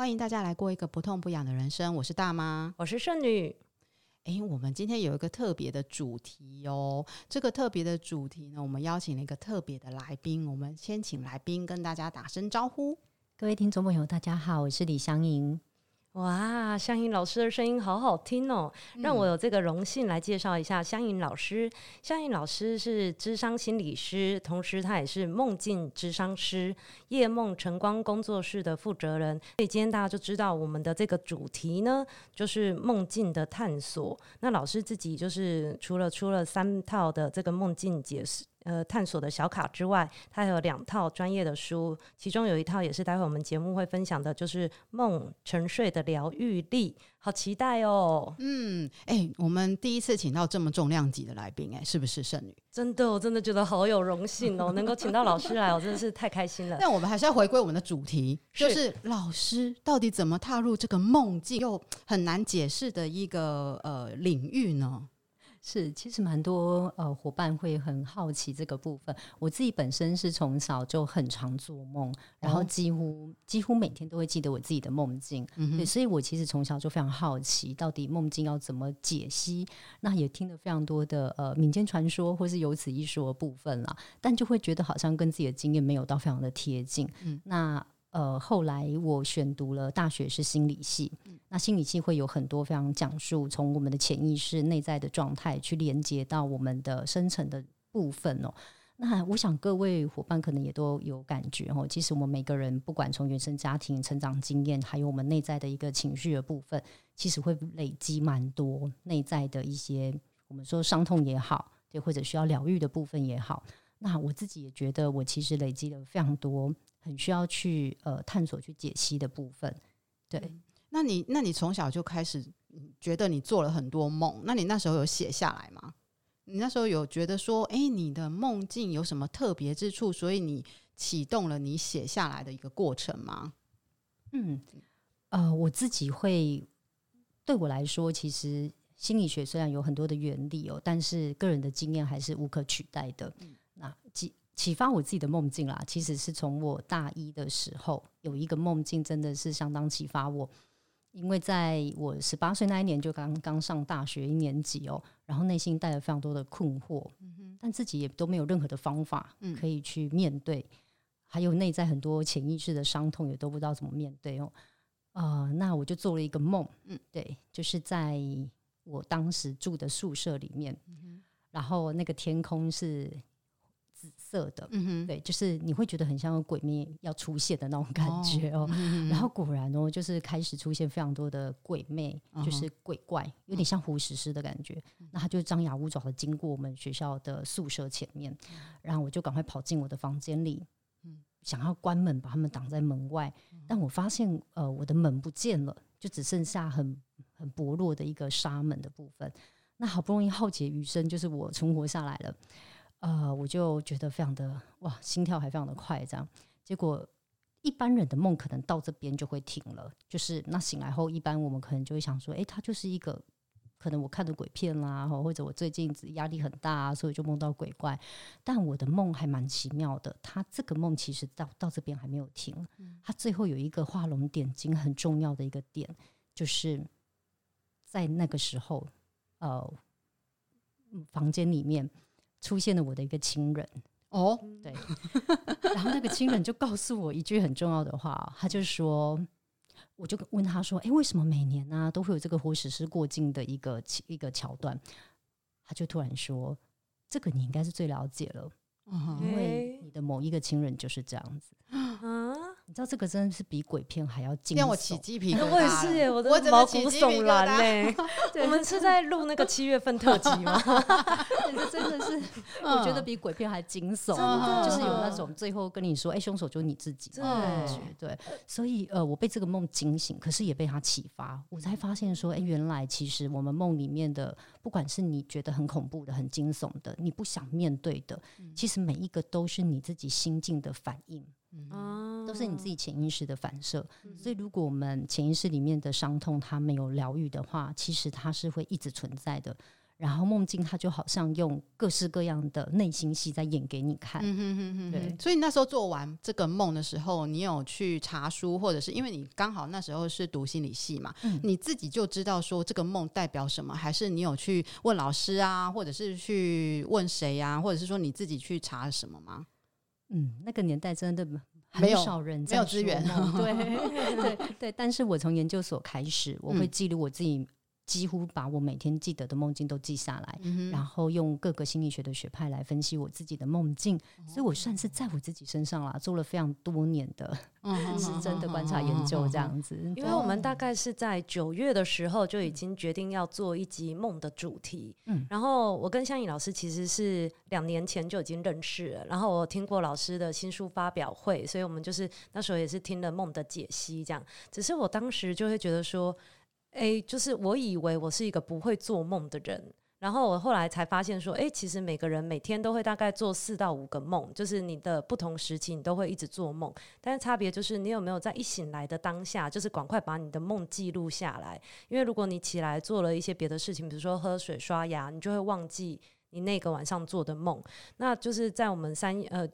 欢迎大家来过一个不痛不痒的人生。我是大妈，我是圣女。诶，我们今天有一个特别的主题哦。这个特别的主题呢，我们邀请了一个特别的来宾。我们先请来宾跟大家打声招呼。各位听众朋友，大家好，我是李香吟。哇，香吟老师的声音好好听哦！让我有这个荣幸来介绍一下香吟老师。香吟老师是智商心理师，同时他也是梦境智商师、夜梦晨光工作室的负责人。所以今天大家就知道我们的这个主题呢，就是梦境的探索。那老师自己就是除了出了三套的这个梦境解释。呃，探索的小卡之外，它还有两套专业的书，其中有一套也是待会我们节目会分享的，就是《梦沉睡的疗愈力》，好期待哦！嗯，哎、欸，我们第一次请到这么重量级的来宾，哎，是不是圣女？真的，我真的觉得好有荣幸哦，能够请到老师来，我真的是太开心了。但我们还是要回归我们的主题，就是老师到底怎么踏入这个梦境又很难解释的一个呃领域呢？是，其实蛮多呃伙伴会很好奇这个部分。我自己本身是从小就很常做梦，然后几乎、哦、几乎每天都会记得我自己的梦境。嗯、对，所以我其实从小就非常好奇，到底梦境要怎么解析。那也听了非常多的呃民间传说，或是有此一说的部分啦，但就会觉得好像跟自己的经验没有到非常的贴近。嗯，那。呃，后来我选读了大学是心理系，嗯、那心理系会有很多非常讲述从我们的潜意识内在的状态去连接到我们的深层的部分哦。那我想各位伙伴可能也都有感觉哦。其实我们每个人不管从原生家庭成长经验，还有我们内在的一个情绪的部分，其实会累积蛮多内在的一些我们说伤痛也好，对，或者需要疗愈的部分也好。那我自己也觉得我其实累积了非常多。很需要去呃探索、去解析的部分，对。嗯、那你那你从小就开始觉得你做了很多梦，那你那时候有写下来吗？你那时候有觉得说，哎、欸，你的梦境有什么特别之处，所以你启动了你写下来的一个过程吗？嗯，呃，我自己会对我来说，其实心理学虽然有很多的原理哦，但是个人的经验还是无可取代的。嗯、那启发我自己的梦境啦，其实是从我大一的时候有一个梦境，真的是相当启发我。因为在我十八岁那一年，就刚刚上大学一年级哦，然后内心带了非常多的困惑，但自己也都没有任何的方法可以去面对，嗯、还有内在很多潜意识的伤痛，也都不知道怎么面对哦。呃，那我就做了一个梦，嗯，对，就是在我当时住的宿舍里面，嗯、然后那个天空是。紫色的，嗯哼，对，就是你会觉得很像有鬼魅要出现的那种感觉哦。哦嗯、然后果然哦，就是开始出现非常多的鬼魅，就是鬼怪，有点像胡石狮的感觉。嗯、那他就张牙舞爪的经过我们学校的宿舍前面，嗯、然后我就赶快跑进我的房间里，嗯、想要关门把他们挡在门外。嗯、但我发现，呃，我的门不见了，就只剩下很很薄弱的一个纱门的部分。那好不容易浩劫余生，就是我存活下来了。呃，我就觉得非常的哇，心跳还非常的快，这样。结果一般人的梦可能到这边就会停了，就是那醒来后，一般我们可能就会想说，诶，他就是一个可能我看的鬼片啦，或者我最近压力很大啊，所以就梦到鬼怪。但我的梦还蛮奇妙的，他这个梦其实到到这边还没有停，他最后有一个画龙点睛很重要的一个点，就是在那个时候，呃，房间里面。出现了我的一个亲人哦，对，然后那个亲人就告诉我一句很重要的话，他就说，我就问他说，哎，为什么每年呢、啊、都会有这个活死尸过境的一个一个桥段？他就突然说，这个你应该是最了解了，因为你的某一个亲人就是这样子。你知道这个真的是比鬼片还要惊悚，让我起鸡皮 疙瘩。我也是耶，我的毛骨悚然嘞。我们是在录那个七月份特辑吗？真的是，我觉得比鬼片还惊悚，就是有那种最后跟你说，哎，凶手就是你自己。的感觉对，所以呃，我被这个梦惊醒，可是也被他启发，我才发现说，哎，原来其实我们梦里面的，不管是你觉得很恐怖的、很惊悚的，你不想面对的，其实每一个都是你自己心境的反应。嗯，都是你自己潜意识的反射，嗯、所以如果我们潜意识里面的伤痛它没有疗愈的话，其实它是会一直存在的。然后梦境它就好像用各式各样的内心戏在演给你看。嗯哼哼哼，对。所以那时候做完这个梦的时候，你有去查书，或者是因为你刚好那时候是读心理系嘛，嗯、你自己就知道说这个梦代表什么，还是你有去问老师啊，或者是去问谁呀、啊，或者是说你自己去查什么吗？嗯，那个年代真的很少人没有资源，对对对。但是我从研究所开始，我会记录我自己。嗯几乎把我每天记得的梦境都记下来，嗯、然后用各个心理学的学派来分析我自己的梦境，哦、所以我算是在我自己身上啦，做了非常多年的，嗯、是真的观察研究这样子。因为我们大概是在九月的时候就已经决定要做一集梦的主题，嗯，然后我跟香颖老师其实是两年前就已经认识了，然后我听过老师的新书发表会，所以我们就是那时候也是听了梦的解析，这样。只是我当时就会觉得说。诶，就是我以为我是一个不会做梦的人，然后我后来才发现说，诶，其实每个人每天都会大概做四到五个梦，就是你的不同时期你都会一直做梦，但是差别就是你有没有在一醒来的当下，就是赶快把你的梦记录下来，因为如果你起来做了一些别的事情，比如说喝水、刷牙，你就会忘记你那个晚上做的梦。那就是在我们三呃。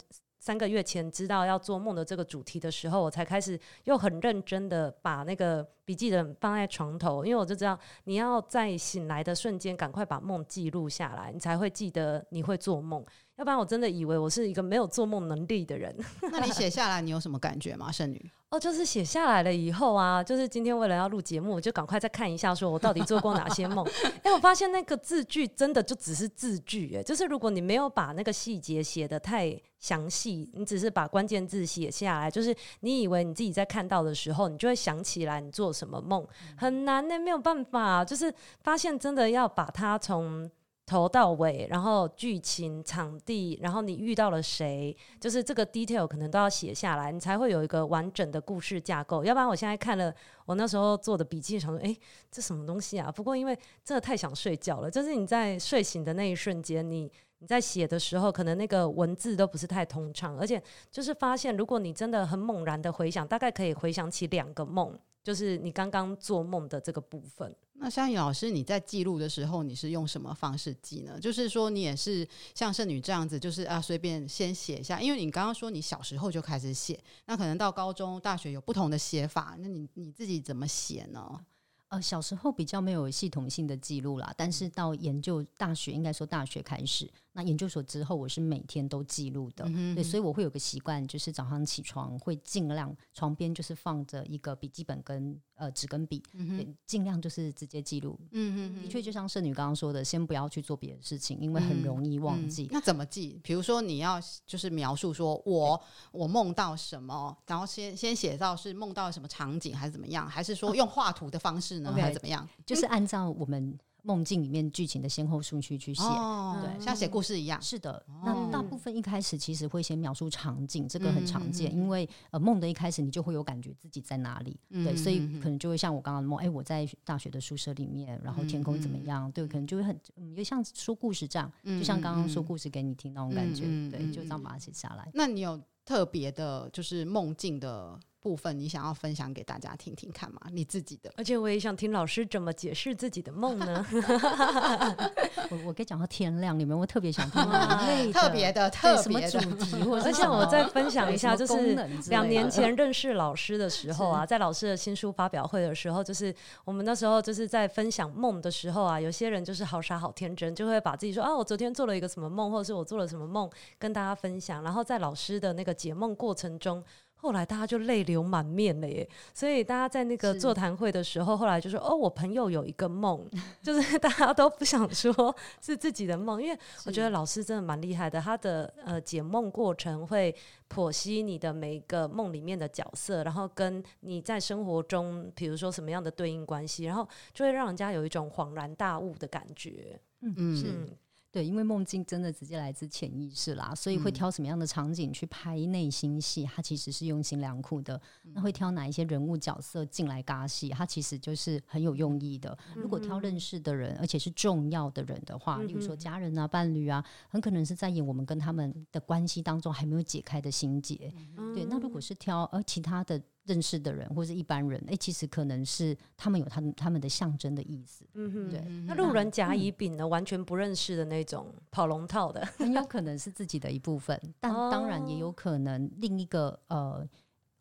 三个月前知道要做梦的这个主题的时候，我才开始又很认真的把那个笔记本放在床头，因为我就知道你要在醒来的瞬间赶快把梦记录下来，你才会记得你会做梦。要不然我真的以为我是一个没有做梦能力的人。那你写下来，你有什么感觉吗，圣女？哦，就是写下来了以后啊，就是今天为了要录节目，我就赶快再看一下，说我到底做过哪些梦。哎，我发现那个字句真的就只是字句，哎，就是如果你没有把那个细节写的太详细，你只是把关键字写下来，就是你以为你自己在看到的时候，你就会想起来你做什么梦，很难呢，没有办法，就是发现真的要把它从。头到尾，然后剧情、场地，然后你遇到了谁，就是这个 detail 可能都要写下来，你才会有一个完整的故事架构。要不然，我现在看了我那时候做的笔记，想说，诶，这什么东西啊？不过因为真的太想睡觉了，就是你在睡醒的那一瞬间，你你在写的时候，可能那个文字都不是太通畅，而且就是发现，如果你真的很猛然的回想，大概可以回想起两个梦。就是你刚刚做梦的这个部分。那香吟老师，你在记录的时候，你是用什么方式记呢？就是说，你也是像圣女这样子，就是啊，随便先写一下。因为你刚刚说你小时候就开始写，那可能到高中、大学有不同的写法。那你你自己怎么写呢？呃，小时候比较没有系统性的记录啦，但是到研究大学，应该说大学开始。那研究所之后，我是每天都记录的，对，所以我会有个习惯，就是早上起床会尽量床边就是放着一个笔记本跟呃纸跟笔，嗯、尽量就是直接记录。嗯哼哼的确，就像圣女刚刚说的，先不要去做别的事情，因为很容易忘记。嗯嗯、那怎么记？比如说你要就是描述说我我梦到什么，然后先先写到是梦到什么场景，还是怎么样？还是说用画图的方式呢？哦、还是怎么样？就是按照我们。梦境里面剧情的先后顺序去写，哦、对，像写故事一样。是的，那大部分一开始其实会先描述场景，这个很常见，因为呃梦的一开始你就会有感觉自己在哪里，对，所以可能就会像我刚刚的梦，哎，我在大学的宿舍里面，然后天空怎么样，对，可能就会很，就像说故事这样，就像刚刚说故事给你听那种感觉，对，就这样把它写下来。那你有特别的，就是梦境的？部分你想要分享给大家听听看吗？你自己的，而且我也想听老师怎么解释自己的梦呢？我我跟你讲到天亮，你们会特别想听 特别的特别什么主题？而且我再分享一下，就是两年前认识老师的时候啊，在老师的新书发表会的时候，就是我们那时候就是在分享梦的时候啊，有些人就是好傻好天真，就会把自己说啊，我昨天做了一个什么梦，或者是我做了什么梦跟大家分享，然后在老师的那个解梦过程中。后来大家就泪流满面了耶，所以大家在那个座谈会的时候，后来就说：“哦，我朋友有一个梦，就是大家都不想说是自己的梦，因为我觉得老师真的蛮厉害的，他的呃解梦过程会剖析你的每一个梦里面的角色，然后跟你在生活中，比如说什么样的对应关系，然后就会让人家有一种恍然大悟的感觉。”嗯，是。对，因为梦境真的直接来自潜意识啦，所以会挑什么样的场景去拍内心戏，它其实是用心良苦的。那会挑哪一些人物角色进来尬戏，它其实就是很有用意的。如果挑认识的人，而且是重要的人的话，例如说家人啊、伴侣啊，很可能是在演我们跟他们的关系当中还没有解开的心结。对，那如果是挑而其他的。认识的人或是一般人，哎、欸，其实可能是他们有他们他们的象征的意思。嗯哼，对。那路人甲乙丙呢，嗯、完全不认识的那种跑龙套的，很有可能是自己的一部分，但当然也有可能另一个呃，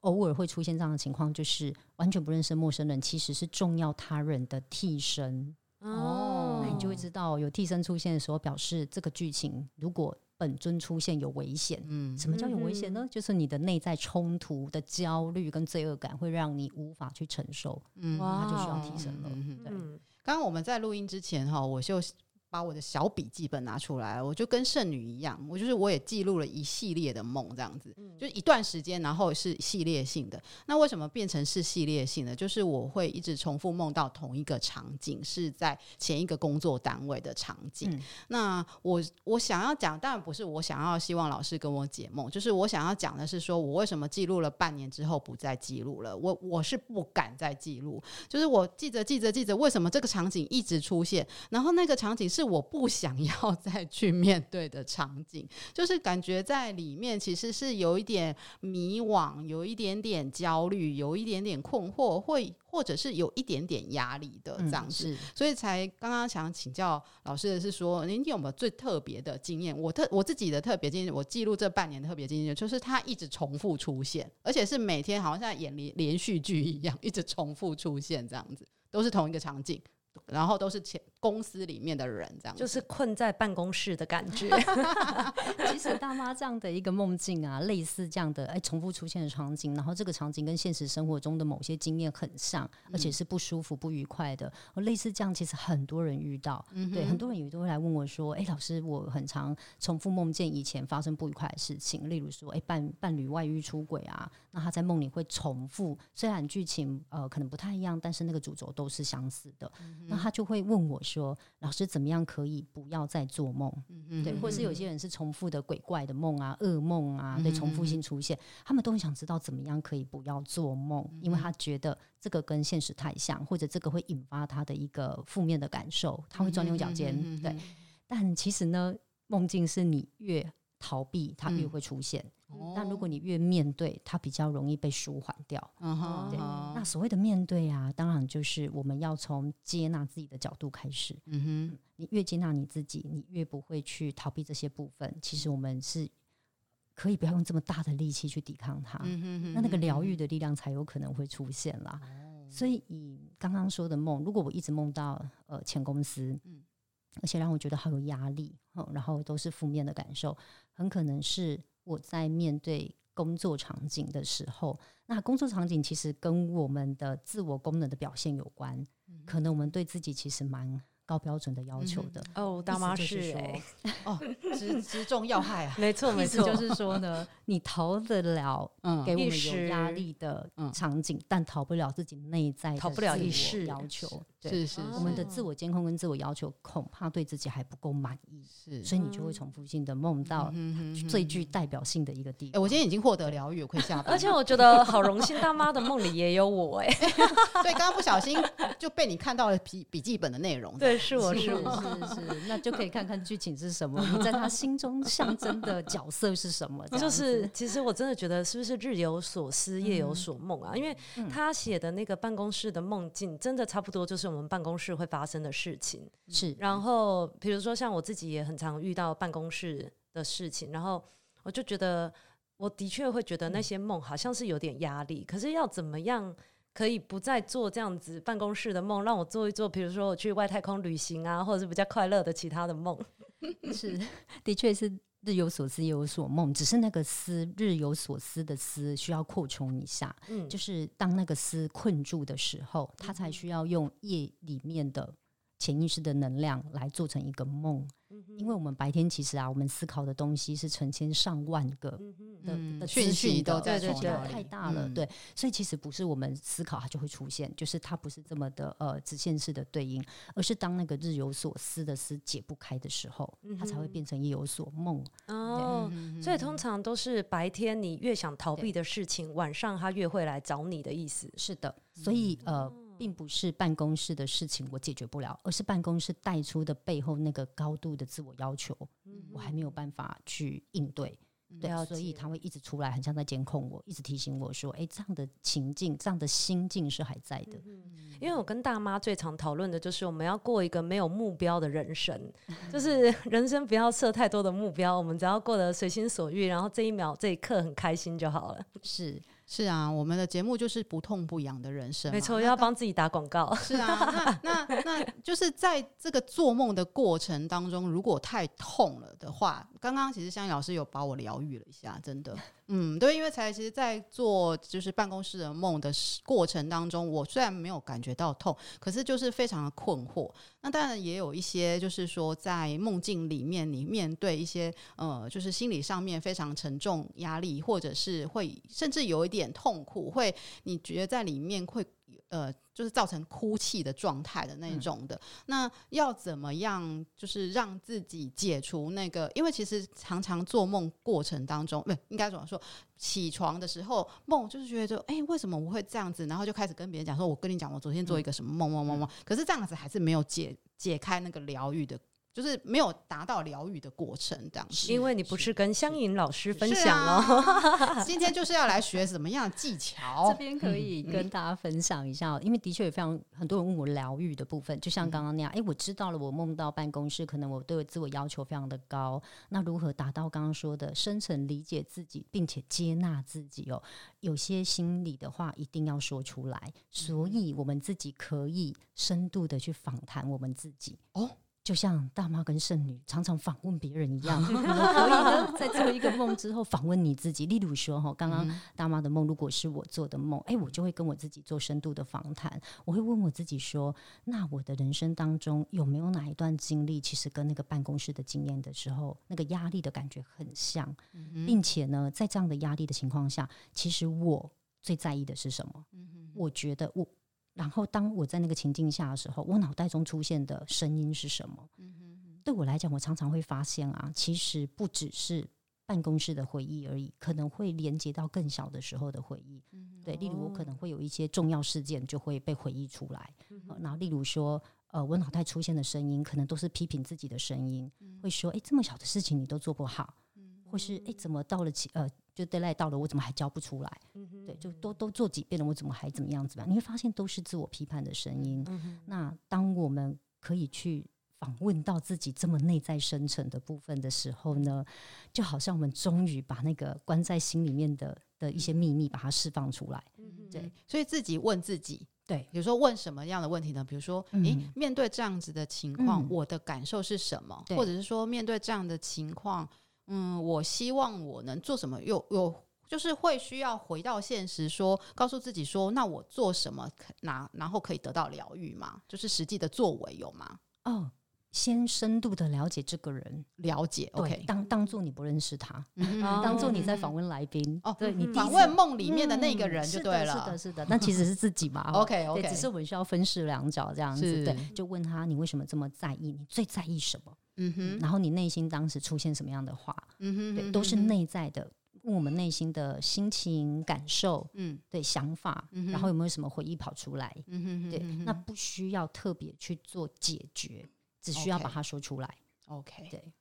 偶尔会出现这样的情况，就是完全不认识陌生人，其实是重要他人的替身。哦，那你就会知道，有替身出现的时候，表示这个剧情如果。本尊出现有危险，嗯，什么叫有危险呢？嗯、就是你的内在冲突的焦虑跟罪恶感会让你无法去承受，嗯，那就需要提升了。嗯、对，刚刚我们在录音之前哈，我就。把我的小笔记本拿出来，我就跟圣女一样，我就是我也记录了一系列的梦，这样子，就一段时间，然后是系列性的。那为什么变成是系列性的？就是我会一直重复梦到同一个场景，是在前一个工作单位的场景。嗯、那我我想要讲，当然不是我想要希望老师跟我解梦，就是我想要讲的是，说我为什么记录了半年之后不再记录了？我我是不敢再记录，就是我记着记着记着，为什么这个场景一直出现？然后那个场景是。我不想要 再去面对的场景，就是感觉在里面其实是有一点迷惘，有一点点焦虑，有一点点困惑，会或者是有一点点压力的这样子，嗯、所以才刚刚想请教老师的是说，您有没有最特别的经验？我特我自己的特别经验，我记录这半年的特别经验，就是它一直重复出现，而且是每天好像在演连连续剧一样，一直重复出现这样子，都是同一个场景。然后都是前公司里面的人，这样就是困在办公室的感觉。其实大妈这样的一个梦境啊，类似这样的哎重复出现的场景，然后这个场景跟现实生活中的某些经验很像，而且是不舒服、不愉快的。类似这样，其实很多人遇到，嗯、对，很多人也都会来问我说：“哎，老师，我很常重复梦见以前发生不愉快的事情，例如说，哎，伴伴侣外遇出轨啊，那他在梦里会重复，虽然剧情呃可能不太一样，但是那个主轴都是相似的。嗯”那他就会问我说：“老师，怎么样可以不要再做梦？嗯嗯对，或是有些人是重复的鬼怪的梦啊、噩梦啊，对，重复性出现，他们都很想知道怎么样可以不要做梦，因为他觉得这个跟现实太像，或者这个会引发他的一个负面的感受，他会钻牛角尖。对，但其实呢，梦境是你越逃避，它越会出现。”但如果你越面对，它比较容易被舒缓掉。对。那所谓的面对啊，当然就是我们要从接纳自己的角度开始。嗯哼，你越接纳你自己，你越不会去逃避这些部分。其实我们是可以不要用这么大的力气去抵抗它。嗯哼，那那个疗愈的力量才有可能会出现啦。所以以刚刚说的梦，如果我一直梦到呃前公司，嗯，而且让我觉得好有压力，然后都是负面的感受，很可能是。我在面对工作场景的时候，那工作场景其实跟我们的自我功能的表现有关。嗯、可能我们对自己其实蛮高标准的要求的。嗯、哦，大妈是说，哦，直直中要害啊！没错，没错，就是说呢，你逃得了嗯给我们有压力的场景，嗯、但逃不了自己内在逃不了意识要求。是是，我们的自我监控跟自我要求，恐怕对自己还不够满意，是，所以你就会重复性的梦到最具代表性的一个地方。我今天已经获得疗愈，我可以下班。而且我觉得好荣幸，大妈的梦里也有我哎。对，刚刚不小心就被你看到了笔笔记本的内容。对，是我是我是是，那就可以看看剧情是什么，你在他心中象征的角色是什么？就是，其实我真的觉得，是不是日有所思，夜有所梦啊？因为他写的那个办公室的梦境，真的差不多就是。我们办公室会发生的事情是，然后比如说像我自己也很常遇到办公室的事情，然后我就觉得，我的确会觉得那些梦好像是有点压力，可是要怎么样可以不再做这样子办公室的梦，让我做一做，比如说我去外太空旅行啊，或者是比较快乐的其他的梦，是，的确是。日有所思，夜有所梦，只是那个思，日有所思的思需要扩充一下。嗯，就是当那个思困住的时候，他才需要用夜里面的潜意识的能量来做成一个梦。因为我们白天其实啊，我们思考的东西是成千上万个的讯息都在对，太大了，对，所以其实不是我们思考它就会出现，就是它不是这么的呃直线式的对应，而是当那个日有所思的思解不开的时候，它才会变成夜有所梦。哦，所以通常都是白天你越想逃避的事情，晚上它越会来找你的意思。是的，所以呃。并不是办公室的事情我解决不了，而是办公室带出的背后那个高度的自我要求，我还没有办法去应对。对，所以他会一直出来，很像在监控我，一直提醒我说：“哎，这样的情境，这样的心境是还在的。嗯”因为我跟大妈最常讨论的就是，我们要过一个没有目标的人生，就是 人生不要设太多的目标，我们只要过得随心所欲，然后这一秒这一刻很开心就好了。是。是啊，我们的节目就是不痛不痒的人生，没错，要帮自己打广告。是啊，那那那就是在这个做梦的过程当中，如果太痛了的话，刚刚其实香吟老师有把我疗愈了一下，真的。嗯，对，因为才其实，在做就是办公室的梦的过程当中，我虽然没有感觉到痛，可是就是非常的困惑。那当然也有一些，就是说在梦境里面，你面对一些呃，就是心理上面非常沉重压力，或者是会甚至有一点痛苦，会你觉得在里面会。呃，就是造成哭泣的状态的那一种的，嗯、那要怎么样？就是让自己解除那个，因为其实常常做梦过程当中，不应该怎么说？起床的时候梦就是觉得，哎、欸，为什么我会这样子？然后就开始跟别人讲说，我跟你讲，我昨天做一个什么梦梦梦梦，可是这样子还是没有解解开那个疗愈的。就是没有达到疗愈的过程，这样子。因为你不是跟香吟老师分享哦，啊、今天就是要来学什么样的技巧。这边可以跟大家分享一下，嗯、因为的确有非常很多人问我疗愈的部分，就像刚刚那样，哎、嗯，我知道了，我梦到办公室，可能我对我自我要求非常的高，那如何达到刚刚说的深层理解自己，并且接纳自己哦？有些心里的话一定要说出来，所以我们自己可以深度的去访谈我们自己哦。就像大妈跟圣女常常访问别人一样，可以呢，在做一个梦之后访问你自己。例如说，哈，刚刚大妈的梦，如果是我做的梦，哎，我就会跟我自己做深度的访谈。我会问我自己说，那我的人生当中有没有哪一段经历，其实跟那个办公室的经验的时候，那个压力的感觉很像，并且呢，在这样的压力的情况下，其实我最在意的是什么？我觉得我。然后，当我在那个情境下的时候，我脑袋中出现的声音是什么？嗯哼，对我来讲，我常常会发现啊，其实不只是办公室的回忆而已，可能会连接到更小的时候的回忆。嗯，对，例如我可能会有一些重要事件就会被回忆出来。嗯哼，然后，例如说，呃，我脑袋出现的声音可能都是批评自己的声音，嗯，会说：“哎，这么小的事情你都做不好。”嗯，或是：“哎，怎么到了呃。”就 deadline 到了，我怎么还交不出来？对，就都都做几遍了，我怎么还怎么样怎么样？你会发现都是自我批判的声音。嗯、那当我们可以去访问到自己这么内在深层的部分的时候呢，就好像我们终于把那个关在心里面的的一些秘密把它释放出来。嗯、对，所以自己问自己，对，比如说问什么样的问题呢？比如说，诶、面对这样子的情况，嗯、我的感受是什么？或者是说，面对这样的情况。嗯，我希望我能做什么？又又，就是会需要回到现实说，告诉自己说，那我做什么，拿然后可以得到疗愈吗？就是实际的作为有吗？嗯，先深度的了解这个人，了解，OK，当当做你不认识他，嗯、当做你在访问来宾。哦，对你访问梦里面的那个人就对了，嗯、是的，是的，那其实是自己嘛，OK OK，只是我们需要分饰两角这样子，对，就问他你为什么这么在意？你最在意什么？嗯哼，然后你内心当时出现什么样的话？嗯哼，对，都是内在的，问我们内心的心情感受，嗯，对，想法，然后有没有什么回忆跑出来？嗯哼，对，那不需要特别去做解决，只需要把它说出来。OK，对。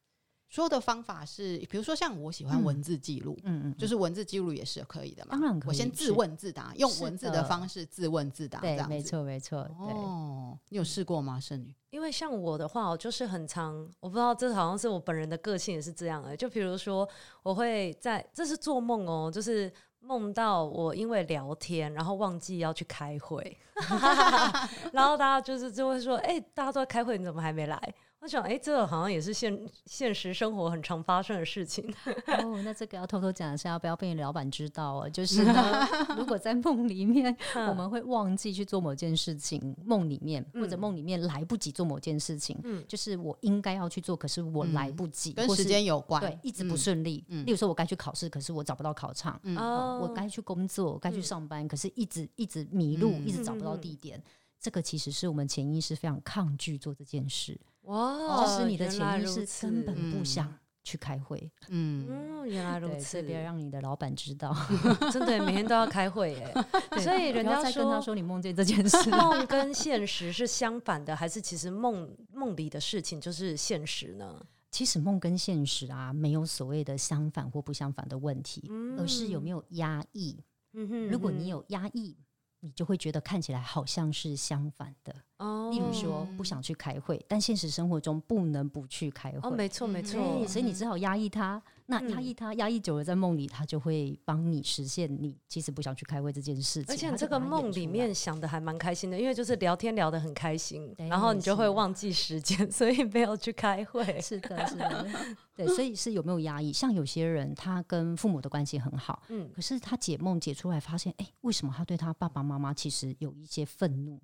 说的方法是，比如说像我喜欢文字记录，嗯嗯，就是文字记录也是可以的嘛。当然可以，我先自问自答，用文字的方式自问自答，对，没错没错。哦，你有试过吗，圣女？因为像我的话，我就是很常，我不知道这好像是我本人的个性也是这样的。就比如说，我会在这是做梦哦，就是梦到我因为聊天，然后忘记要去开会，然后大家就是就会说，哎，大家都在开会，你怎么还没来？我想，哎、欸，这个好像也是现现实生活很常发生的事情。哦，那这个要偷偷讲一下，不要被你老板知道哦。就是呢，如果在梦里面，我们会忘记去做某件事情，梦里面或者梦里面来不及做某件事情，嗯，就是我应该要去做，可是我来不及，嗯、跟时间有关，对，一直不顺利。嗯，例如说我该去考试，可是我找不到考场。嗯，哦、我该去工作，该去上班，嗯、可是一直一直迷路，嗯、一直找不到地点。嗯、这个其实是我们潜意识非常抗拒做这件事。哇！就是你的潜意识根本不想去开会。嗯嗯，原来如此。别让你的老板知道，真的每天都要开会哎。所以人家在跟他说你梦见这件事，梦跟现实是相反的，还是其实梦梦里的事情就是现实呢？其实梦跟现实啊，没有所谓的相反或不相反的问题，嗯、而是有没有压抑。嗯哼，如果你有压抑，你就会觉得看起来好像是相反的。哦，例如说不想去开会，但现实生活中不能不去开会。哦，没错没错，嗯、所以你只好压抑它。那压抑它，压抑久了，在梦里，它就会帮你实现你其实不想去开会这件事情。而且这个梦里面想的还蛮开心的，因为就是聊天聊得很开心，然后你就会忘记时间，所以没有去开会。是的，是的，对，所以是有没有压抑？像有些人，他跟父母的关系很好，嗯，可是他解梦解出来，发现，哎，为什么他对他爸爸妈妈其实有一些愤怒？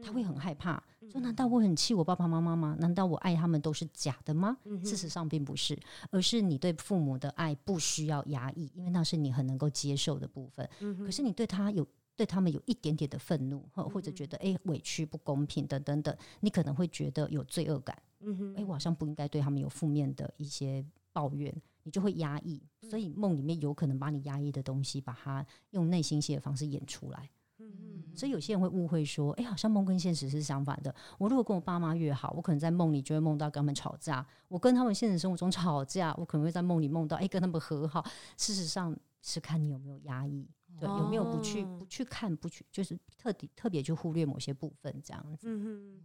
他会很害怕，说：“难道我很气我爸爸妈妈吗？难道我爱他们都是假的吗？”事实上并不是，而是你对父母的爱不需要压抑，因为那是你很能够接受的部分。可是你对他有对他们有一点点的愤怒，或或者觉得诶委屈不公平等等等，你可能会觉得有罪恶感。诶，我好像不应该对他们有负面的一些抱怨，你就会压抑。所以梦里面有可能把你压抑的东西，把它用内心戏的方式演出来。嗯所以有些人会误会说，哎、欸，好像梦跟现实是相反的。我如果跟我爸妈越好，我可能在梦里就会梦到跟他们吵架；我跟他们现实生活中吵架，我可能会在梦里梦到，哎、欸，跟他们和好。事实上是看你有没有压抑，对，有没有不去不去看，不去就是特地特别去忽略某些部分这样子。嗯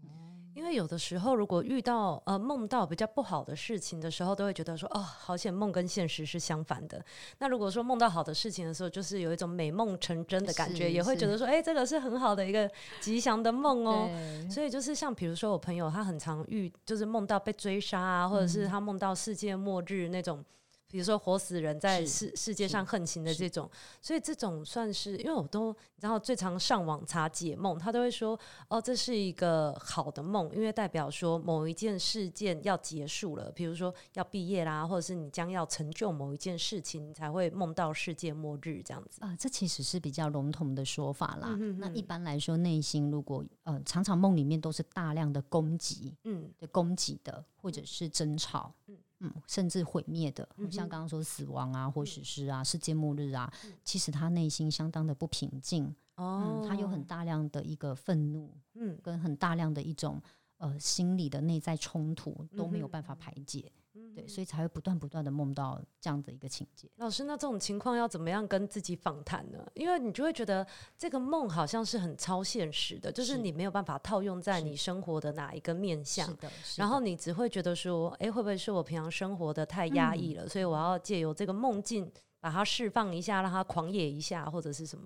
因为有的时候，如果遇到呃梦到比较不好的事情的时候，都会觉得说哦，好险梦跟现实是相反的。那如果说梦到好的事情的时候，就是有一种美梦成真的感觉，也会觉得说，哎，这个是很好的一个吉祥的梦哦。所以就是像比如说我朋友，他很常遇就是梦到被追杀啊，或者是他梦到世界末日那种。比如说活死人在世世界上横行的这种，所以这种算是，因为我都你知道最常上网查解梦，他都会说哦，这是一个好的梦，因为代表说某一件事件要结束了，比如说要毕业啦，或者是你将要成就某一件事情，你才会梦到世界末日这样子啊。这其实是比较笼统的说法啦。嗯、哼哼那一般来说，内心如果呃常常梦里面都是大量的攻击，嗯，对，攻击的或者是争吵，嗯。嗯，甚至毁灭的，像刚刚说死亡啊，或许是啊世界末日啊，其实他内心相当的不平静。哦，他有很大量的一个愤怒，嗯，跟很大量的一种呃心理的内在冲突都没有办法排解。对，所以才会不断不断的梦到这样的一个情节。老师，那这种情况要怎么样跟自己访谈呢？因为你就会觉得这个梦好像是很超现实的，就是你没有办法套用在你生活的哪一个面向。是的，是的。然后你只会觉得说，哎，会不会是我平常生活的太压抑了？嗯、所以我要借由这个梦境把它释放一下，让它狂野一下，或者是什么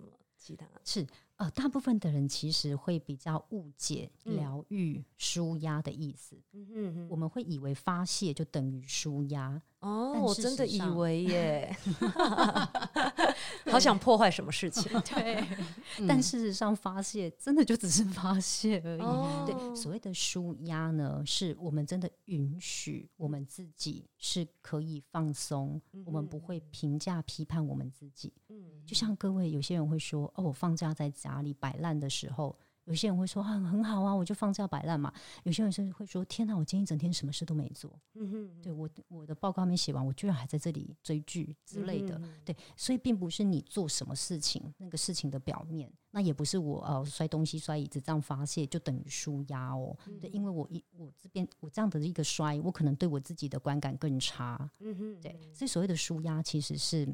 是。呃，大部分的人其实会比较误解疗愈、舒压的意思。嗯哼哼，我们会以为发泄就等于舒压。哦，我真的以为耶，好想破坏什么事情。对，但事实上发泄真的就只是发泄而已。哦、对，所谓的舒压呢，是我们真的允许我们自己是可以放松，嗯、我们不会评价批判我们自己。嗯，就像各位有些人会说，哦，我放假在家里摆烂的时候。有些人会说啊，很好啊，我就放假摆烂嘛。有些人甚至会说，天哪，我今天一整天什么事都没做。嗯哼，对我我的报告没写完，我居然还在这里追剧之类的。对，所以并不是你做什么事情那个事情的表面，那也不是我呃摔东西摔椅子这样发泄就等于舒压哦。嗯、对，因为我一我这边我这样的一个摔，我可能对我自己的观感更差。嗯哼，对，所以所谓的舒压其实是。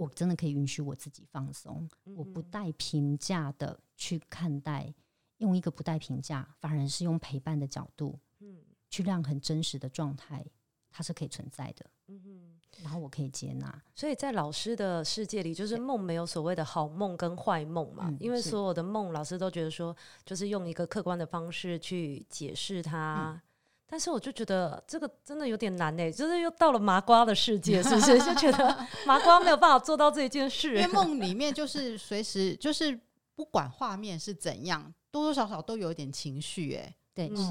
我真的可以允许我自己放松，我不带评价的去看待，用一个不带评价，反而是用陪伴的角度，嗯，去让很真实的状态，它是可以存在的，嗯哼，然后我可以接纳。所以在老师的世界里，就是梦没有所谓的好梦跟坏梦嘛，嗯、因为所有的梦，老师都觉得说，就是用一个客观的方式去解释它。嗯但是我就觉得这个真的有点难诶，就是又到了麻瓜的世界，是不是？就觉得麻瓜没有办法做到这一件事。因为梦里面就是随时就是不管画面是怎样，多多少少都有一点情绪，哎，对，是。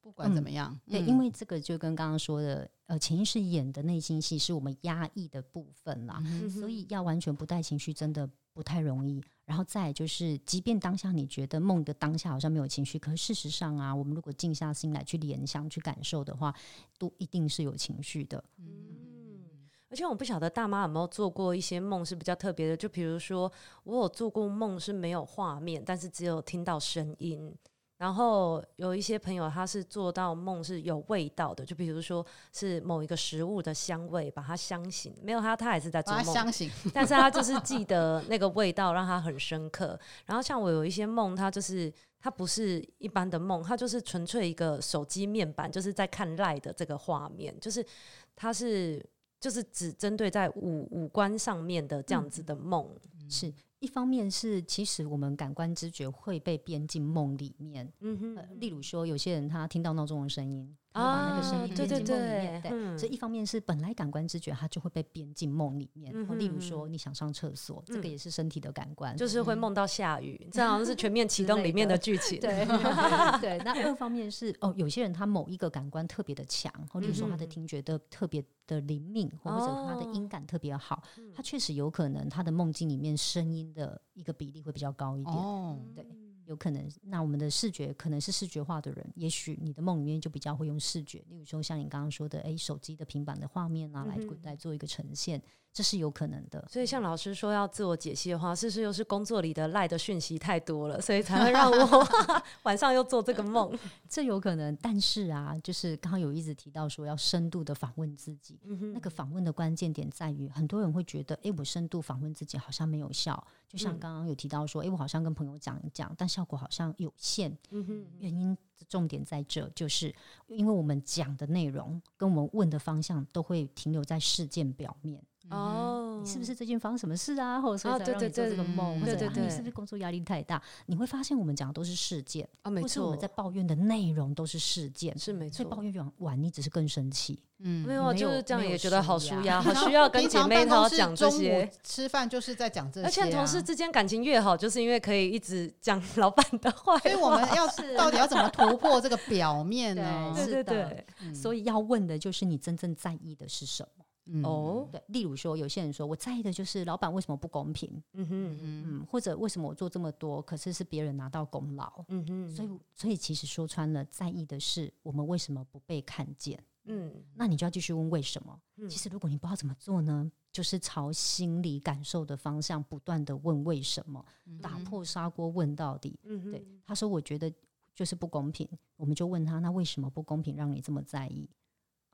不管怎么样，对，因为这个就跟刚刚说的，呃，潜意识演的内心戏是我们压抑的部分啦，所以要完全不带情绪，真的不太容易。然后再就是，即便当下你觉得梦的当下好像没有情绪，可事实上啊，我们如果静下心来去联想、去感受的话，都一定是有情绪的。嗯，而且我不晓得大妈有没有做过一些梦是比较特别的，就比如说我有做过梦是没有画面，但是只有听到声音。然后有一些朋友他是做到梦是有味道的，就比如说是某一个食物的香味把它香醒，没有他他也是在做梦，香醒，但是他就是记得那个味道让他很深刻。然后像我有一些梦，他就是他不是一般的梦，他就是纯粹一个手机面板，就是在看 LINE 的这个画面，就是他是就是只针对在五五官上面的这样子的梦，嗯、是。一方面是，其实我们感官知觉会被编进梦里面。嗯哼、呃，例如说，有些人他听到闹钟的声音。把那个声音编进梦里面，对，对，对，对，所以一方面是本来感官知觉它就会被编进梦里面，嗯、例如说你想上厕所，嗯、这个也是身体的感官，就是会梦到下雨，嗯、这好像是全面启动里面的剧情。对。对，那二方面是哦，有些人他某一个感官特别的强，或者说他的听觉的特别的灵敏，或者他的音感特别好，他确实有可能他的梦境里面声音的一个比例会比较高一点。哦，对。有可能，那我们的视觉可能是视觉化的人，也许你的梦里面就比较会用视觉，例如说像你刚刚说的，诶，手机的平板的画面啊，来来做一个呈现。这是有可能的，所以像老师说要自我解析的话，是不是又是工作里的赖的讯息太多了，所以才会让我 晚上又做这个梦？这有可能，但是啊，就是刚刚有一直提到说要深度的访问自己，那个访问的关键点在于，很多人会觉得，哎，我深度访问自己好像没有效，就像刚刚有提到说，哎，我好像跟朋友讲一讲，但效果好像有限。嗯、哼原因的重点在这，就是因为我们讲的内容跟我们问的方向都会停留在事件表面。哦，你是不是最近发生什么事啊？或者说在让你做这个梦？或者你是不是工作压力太大？你会发现我们讲的都是事件啊，没错。我们在抱怨的内容都是事件，是没错。所以抱怨完完，你只是更生气。嗯，没有，就是这样也觉得好舒压，好需要跟姐妹淘讲这些。吃饭就是在讲这些，而且同事之间感情越好，就是因为可以一直讲老板的话。所以我们要是到底要怎么突破这个表面呢？对对对，所以要问的就是你真正在意的是什么。哦，对，例如说，有些人说我在意的就是老板为什么不公平，嗯哼。嗯，或者为什么我做这么多，可是是别人拿到功劳，嗯哼，所以所以其实说穿了，在意的是我们为什么不被看见，嗯，那你就要继续问为什么。其实如果你不知道怎么做呢，就是朝心理感受的方向不断的问为什么，打破砂锅问到底。嗯，对，他说我觉得就是不公平，我们就问他，那为什么不公平让你这么在意？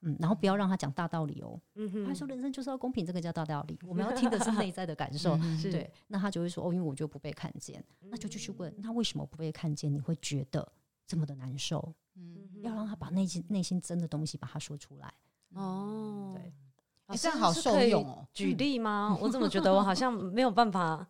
嗯，然后不要让他讲大道理哦。嗯哼，他说人生就是要公平，这个叫大道理。我们要听的是内在的感受，对。那他就会说哦，因为我就不被看见，那就继续问，那为什么不被看见？你会觉得这么的难受？嗯，要让他把内心内心真的东西把它说出来。哦，对，这样好受用哦。举例吗？我怎么觉得我好像没有办法。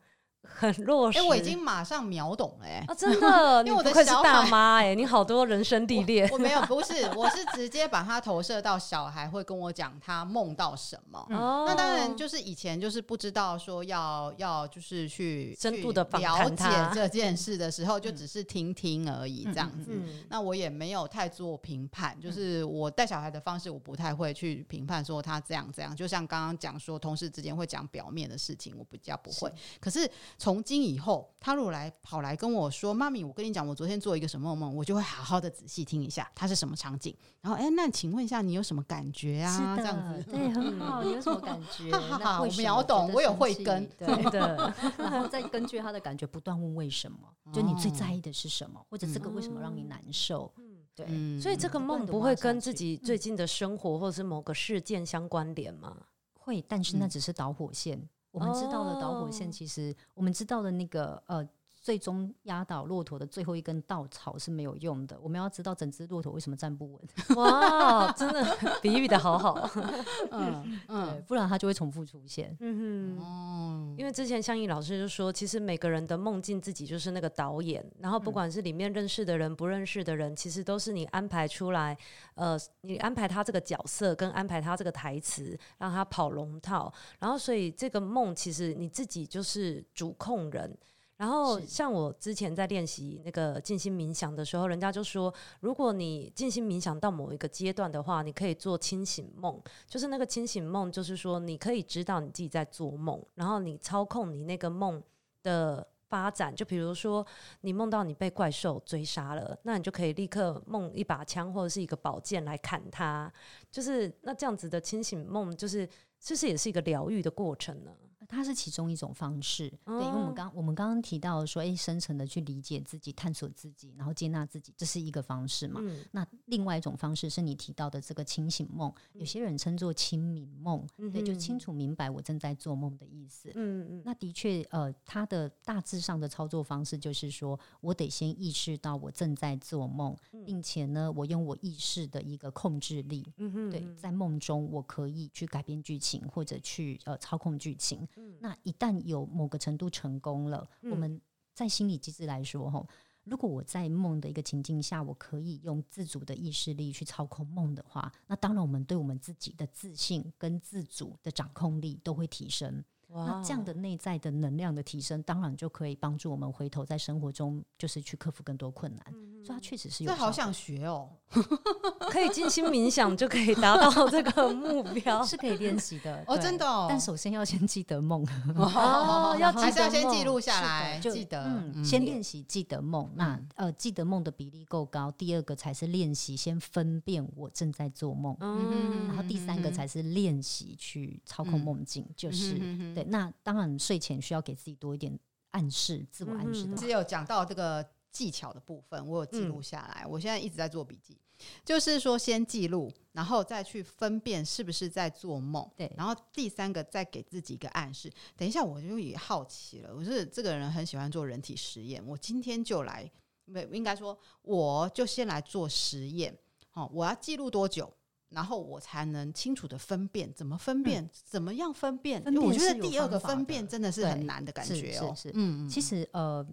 很弱势，哎，我已经马上秒懂了，哎，啊，真的，因为我的小大妈，哎，你好多人生地裂，我没有，不是，我是直接把它投射到小孩会跟我讲他梦到什么，那当然就是以前就是不知道说要要就是去深度的了解这件事的时候，就只是听听而已这样子，那我也没有太做评判，就是我带小孩的方式，我不太会去评判说他这样这样，就像刚刚讲说同事之间会讲表面的事情，我比较不会，可是。从今以后，他如果来跑来跟我说：“妈咪，我跟你讲，我昨天做一个什么梦？”我就会好好的仔细听一下，它是什么场景。然后，哎，那请问一下，你有什么感觉啊？这样子，对，很好。你 有什么感觉？哈哈，我秒懂，我有慧根，对的。然后再根据他的感觉，不断问为什么？就你最在意的是什么？或者这个为什么让你难受？嗯，对。所以这个梦不会跟自己最近的生活或者是某个事件相关联吗？会，但是那只是导火线。我们知道的导火线，其实我们知道的那个呃。最终压倒骆驼的最后一根稻草是没有用的。我们要知道整只骆驼为什么站不稳。哇，真的比喻的好好。嗯嗯，不然它就会重复出现。嗯哼，哦，因为之前相仪老师就说，其实每个人的梦境自己就是那个导演，然后不管是里面认识的人、不认识的人，其实都是你安排出来。呃，你安排他这个角色，跟安排他这个台词，让他跑龙套。然后，所以这个梦其实你自己就是主控人。然后，像我之前在练习那个静心冥想的时候，人家就说，如果你静心冥想到某一个阶段的话，你可以做清醒梦。就是那个清醒梦，就是说你可以知道你自己在做梦，然后你操控你那个梦的发展。就比如说，你梦到你被怪兽追杀了，那你就可以立刻梦一把枪或者是一个宝剑来砍它。就是那这样子的清醒梦，就是其实也是一个疗愈的过程呢。它是其中一种方式，哦、对，因为我们刚我们刚刚提到说，哎，深层的去理解自己、探索自己，然后接纳自己，这是一个方式嘛。嗯、那另外一种方式是你提到的这个清醒梦，有些人称作清明梦，嗯、对，就清楚明白我正在做梦的意思。嗯嗯，那的确，呃，它的大致上的操作方式就是说，我得先意识到我正在做梦，并且呢，我用我意识的一个控制力，嗯哼，对，在梦中我可以去改变剧情或者去呃操控剧情。那一旦有某个程度成功了，嗯、我们在心理机制来说，哈，如果我在梦的一个情境下，我可以用自主的意识力去操控梦的话，那当然我们对我们自己的自信跟自主的掌控力都会提升。哇那这样的内在的能量的提升，当然就可以帮助我们回头在生活中，就是去克服更多困难。嗯、所以它确实是有。这好想学哦，可以静心冥想就可以达到这个目标，是可以练习的 哦，真的哦。但首先要先记得梦哦，要还是要先记录下来，就记得，嗯，先练习记得梦。那呃，记得梦的比例够高，第二个才是练习先分辨我正在做梦，嗯，然后第三个才是练习去操控梦境，就是。对，那当然睡前需要给自己多一点暗示，自我暗示的。只有讲到这个技巧的部分，我有记录下来。嗯、我现在一直在做笔记，就是说先记录，然后再去分辨是不是在做梦。对，然后第三个再给自己一个暗示。等一下，我就也好奇了。我是这个人很喜欢做人体实验，我今天就来，没应该说，我就先来做实验。好，我要记录多久？然后我才能清楚的分辨，怎么分辨，嗯、怎么样分辨？我觉得第二个分辨真的是很难的感觉哦。是是，嗯，其实呃，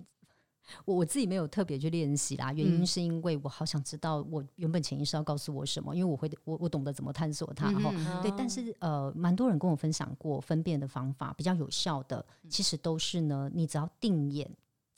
我我自己没有特别去练习啦，原因是因为我好想知道我原本潜意识要告诉我什么，因为我会我我懂得怎么探索它。然后、嗯、对，但是呃，蛮多人跟我分享过分辨的方法，比较有效的，其实都是呢，你只要定眼。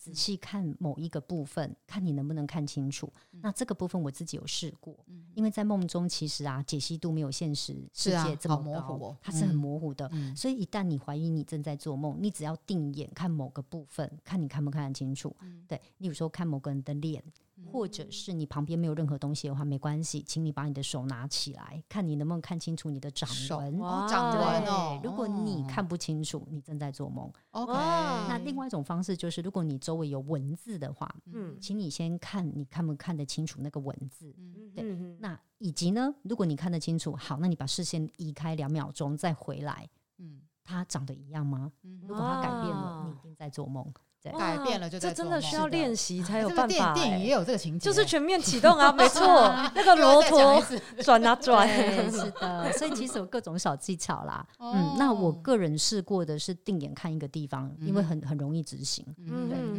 仔细看某一个部分，看你能不能看清楚。嗯、那这个部分我自己有试过，嗯、因为在梦中其实啊，解析度没有现实世界这么高，模糊哦、它是很模糊的。嗯、所以一旦你怀疑你正在做梦，你只要定眼看某个部分，看你看不看得清楚。嗯、对，例如说看某个人的脸。或者是你旁边没有任何东西的话，没关系，请你把你的手拿起来，看你能不能看清楚你的掌纹。哦，掌纹哦。如果你看不清楚，你正在做梦。OK。那另外一种方式就是，如果你周围有文字的话，嗯，请你先看，你看不看得清楚那个文字？嗯，对。那以及呢，如果你看得清楚，好，那你把视线移开两秒钟再回来。嗯，它长得一样吗？如果它改变了，你一定在做梦。改变了就这真的需要练习才有办法。电影也有这个情节，就是全面启动啊，没错，那个罗陀 转啊转，是的。所以其实有各种小技巧啦。嗯，那我个人试过的是定眼看一个地方，因为很很容易执行。嗯。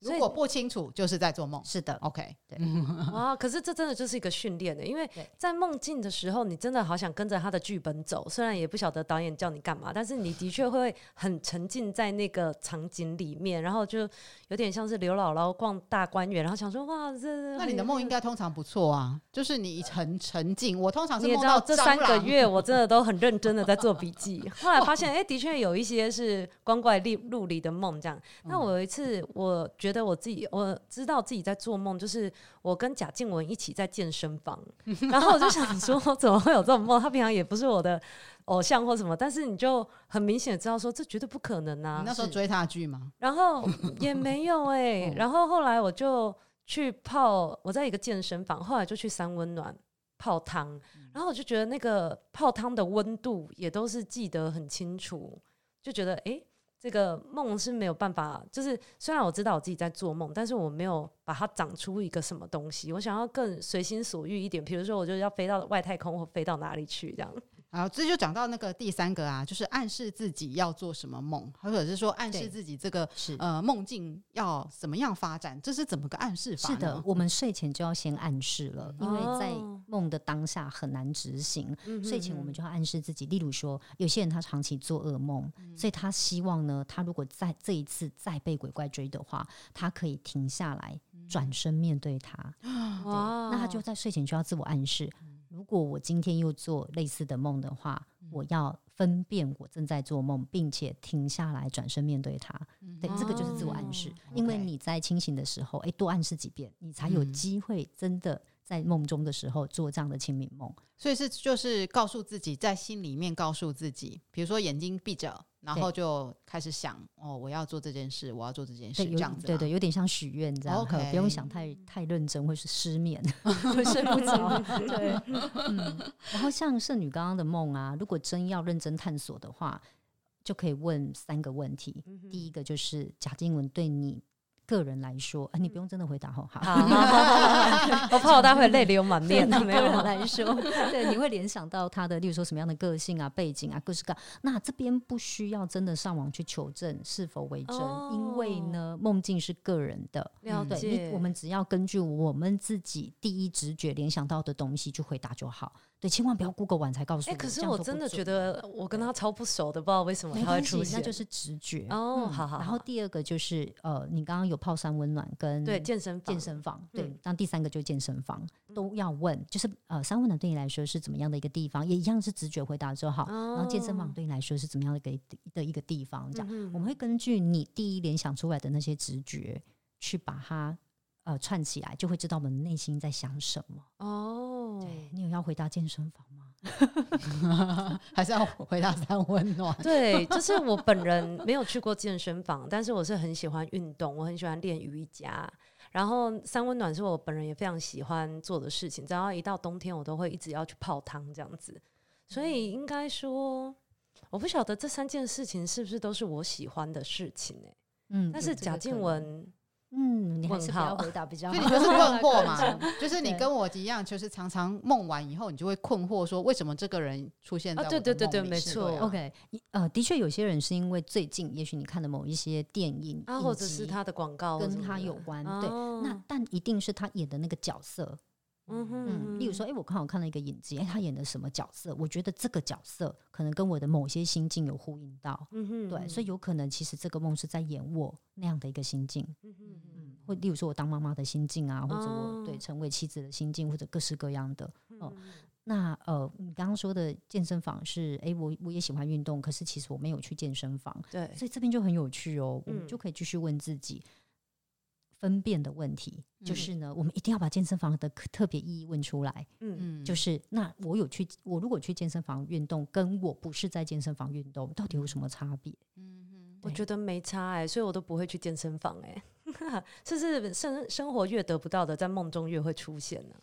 如果不清楚，就是在做梦。是的，OK，对。啊，可是这真的就是一个训练的，因为在梦境的时候，你真的好想跟着他的剧本走，虽然也不晓得导演叫你干嘛，但是你的确会很沉浸在那个场景里面，然后就有点像是刘姥姥逛大观园，然后想说哇，这那你的梦应该通常不错啊，就是你很沉浸。我通常是梦到你知道这三个月，我真的都很认真的在做笔记，后来发现，哎，的确有一些是光怪陆陆离的梦这样。那我有一次，我觉得。觉得我自己，我知道自己在做梦，就是我跟贾静雯一起在健身房，然后我就想说，怎么会有这种梦？他平常也不是我的偶像或什么，但是你就很明显的知道说，这绝对不可能啊！你那时候追他剧吗？然后也没有哎、欸，然后后来我就去泡，我在一个健身房，后来就去三温暖泡汤，然后我就觉得那个泡汤的温度也都是记得很清楚，就觉得哎。欸这个梦是没有办法，就是虽然我知道我自己在做梦，但是我没有把它长出一个什么东西。我想要更随心所欲一点，比如说我就要飞到外太空或飞到哪里去这样。好，这就讲到那个第三个啊，就是暗示自己要做什么梦，或者是说暗示自己这个是呃梦境要怎么样发展，这是怎么个暗示法？是的，我们睡前就要先暗示了，因为在梦的当下很难执行，哦、睡前我们就要暗示自己。例如说，有些人他长期做噩梦，嗯、所以他希望呢，他如果在这一次再被鬼怪追的话，他可以停下来，转身面对他。哇、嗯，那他就在睡前就要自我暗示。如果我今天又做类似的梦的话，嗯、我要分辨我正在做梦，并且停下来转身面对它。嗯、对，这个就是自我暗示。哦、因为你在清醒的时候，哎，多暗示几遍，你才有机会真的在梦中的时候做这样的清明梦。所以是就是告诉自己，在心里面告诉自己，比如说眼睛闭着，然后就开始想哦，我要做这件事，我要做这件事，这样子，对对，有点像许愿这样.不用想太太认真，会是失眠，会睡不着。对，嗯。然后像圣女刚刚的梦啊，如果真要认真探索的话，就可以问三个问题。嗯、第一个就是贾静雯对你。个人来说，啊，你不用真的回答吼，好，好，我怕我待会泪流满面。没有人来说，对，你会联想到他的，例如说什么样的个性啊、背景啊、各式各。那这边不需要真的上网去求证是否为真，哦、因为呢，梦境是个人的，了解。对，我们只要根据我们自己第一直觉联想到的东西去回答就好。对，千万不要 Google 完才告诉我。哎、欸，可是我真的觉得我跟他超不熟的，不知道为什么他会出现，那就是直觉哦。好好。然后第二个就是呃，你刚刚有泡三温暖跟对健身健身房，对。那、嗯、第三个就是健身房都要问，就是呃，三温暖对你来说是怎么样的一个地方，也一样是直觉回答就好。哦、然后健身房对你来说是怎么样的一个的一个地方？这样、嗯，我们会根据你第一联想出来的那些直觉去把它呃串起来，就会知道我们内心在想什么。哦，对，你有要回答健身房吗？还是要回答三温暖？对，就是我本人没有去过健身房，但是我是很喜欢运动，我很喜欢练瑜伽。然后三温暖是我本人也非常喜欢做的事情，只要一到冬天，我都会一直要去泡汤这样子。所以应该说，我不晓得这三件事情是不是都是我喜欢的事情呢、欸？嗯，但是贾静雯。嗯，你还是不要回答比较好。就你就是困惑嘛，就是你跟我一样，就是常常梦完以后，你就会困惑说，为什么这个人出现在我的梦里？啊，对对对对，没错。OK，呃，的确有些人是因为最近，也许你看的某一些电影啊，或者是他的广告跟他有关，对，那但一定是他演的那个角色。嗯哼，例如说，哎、欸，我刚好看了一个影集，哎、欸，他演的什么角色？我觉得这个角色可能跟我的某些心境有呼应到，嗯哼，对，所以有可能其实这个梦是在演我那样的一个心境，嗯哼，嗯，或例如说我当妈妈的心境啊，或者我对成为妻子的心境，或者各式各样的，哦，嗯、那呃，你刚刚说的健身房是，哎、欸，我我也喜欢运动，可是其实我没有去健身房，对，所以这边就很有趣哦，我们就可以继续问自己。分辨的问题就是呢，我们一定要把健身房的特别意义问出来。嗯嗯，就是那我有去，我如果去健身房运动，跟我不是在健身房运动，到底有什么差别？嗯嗯，我觉得没差哎、欸，所以我都不会去健身房哎、欸。这是生生活越得不到的，在梦中越会出现呢，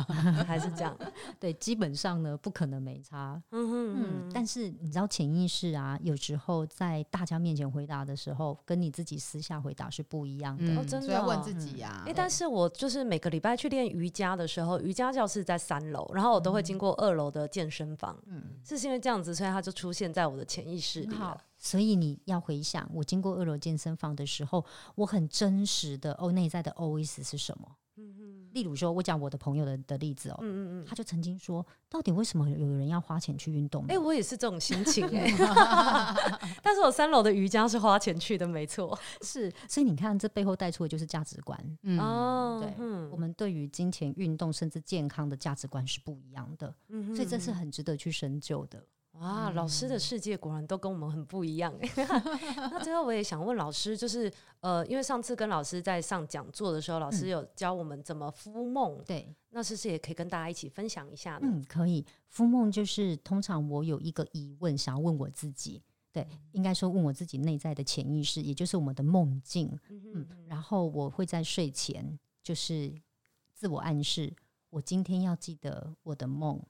还是这样？对，基本上呢，不可能没差。嗯哼嗯，但是你知道潜意识啊，有时候在大家面前回答的时候，跟你自己私下回答是不一样的。嗯、哦，真的、哦，要问自己呀、啊。哎、欸，但是我就是每个礼拜去练瑜伽的时候，瑜伽教室在三楼，然后我都会经过二楼的健身房。嗯，是因为这样子，所以它就出现在我的潜意识里了。所以你要回想，我经过二楼健身房的时候，我很真实的哦，内在的 OS 是什么？嗯嗯。例如说，我讲我的朋友的的例子哦，嗯嗯嗯，他就曾经说，到底为什么有人要花钱去运动？哎、欸，我也是这种心情 哎、欸。但是我三楼的瑜伽是花钱去的，没错。是，所以你看，这背后带出的就是价值观。嗯哦，对，嗯，我们对于金钱、运动甚至健康的价值观是不一样的。嗯，所以这是很值得去深究的。哇，老师的世界果然都跟我们很不一样。那最后我也想问老师，就是呃，因为上次跟老师在上讲座的时候，老师有教我们怎么敷梦，对，那是不是也可以跟大家一起分享一下呢？嗯，可以。敷梦就是通常我有一个疑问想要问我自己，对，应该说问我自己内在的潜意识，也就是我们的梦境。嗯，然后我会在睡前就是自我暗示，我今天要记得我的梦。